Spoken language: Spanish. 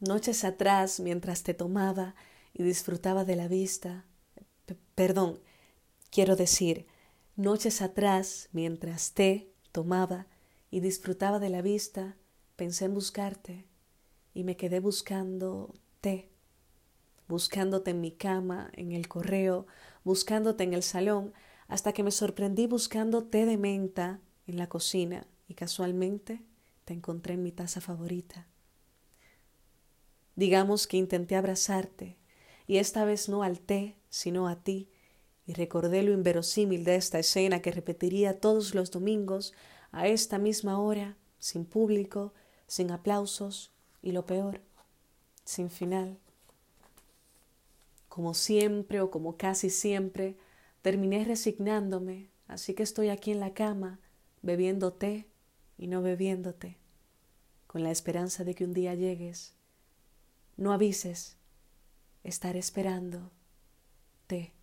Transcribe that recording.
Noches atrás, mientras te tomaba y disfrutaba de la vista, perdón, quiero decir, noches atrás, mientras te tomaba y disfrutaba de la vista, pensé en buscarte y me quedé buscándote, buscándote en mi cama, en el correo, buscándote en el salón, hasta que me sorprendí buscando té de menta en la cocina y casualmente te encontré en mi taza favorita. Digamos que intenté abrazarte y esta vez no al té, sino a ti, y recordé lo inverosímil de esta escena que repetiría todos los domingos a esta misma hora, sin público, sin aplausos y lo peor, sin final. Como siempre o como casi siempre, terminé resignándome, así que estoy aquí en la cama, bebiendo té y no bebiéndote, con la esperanza de que un día llegues. No avises, estaré esperando té.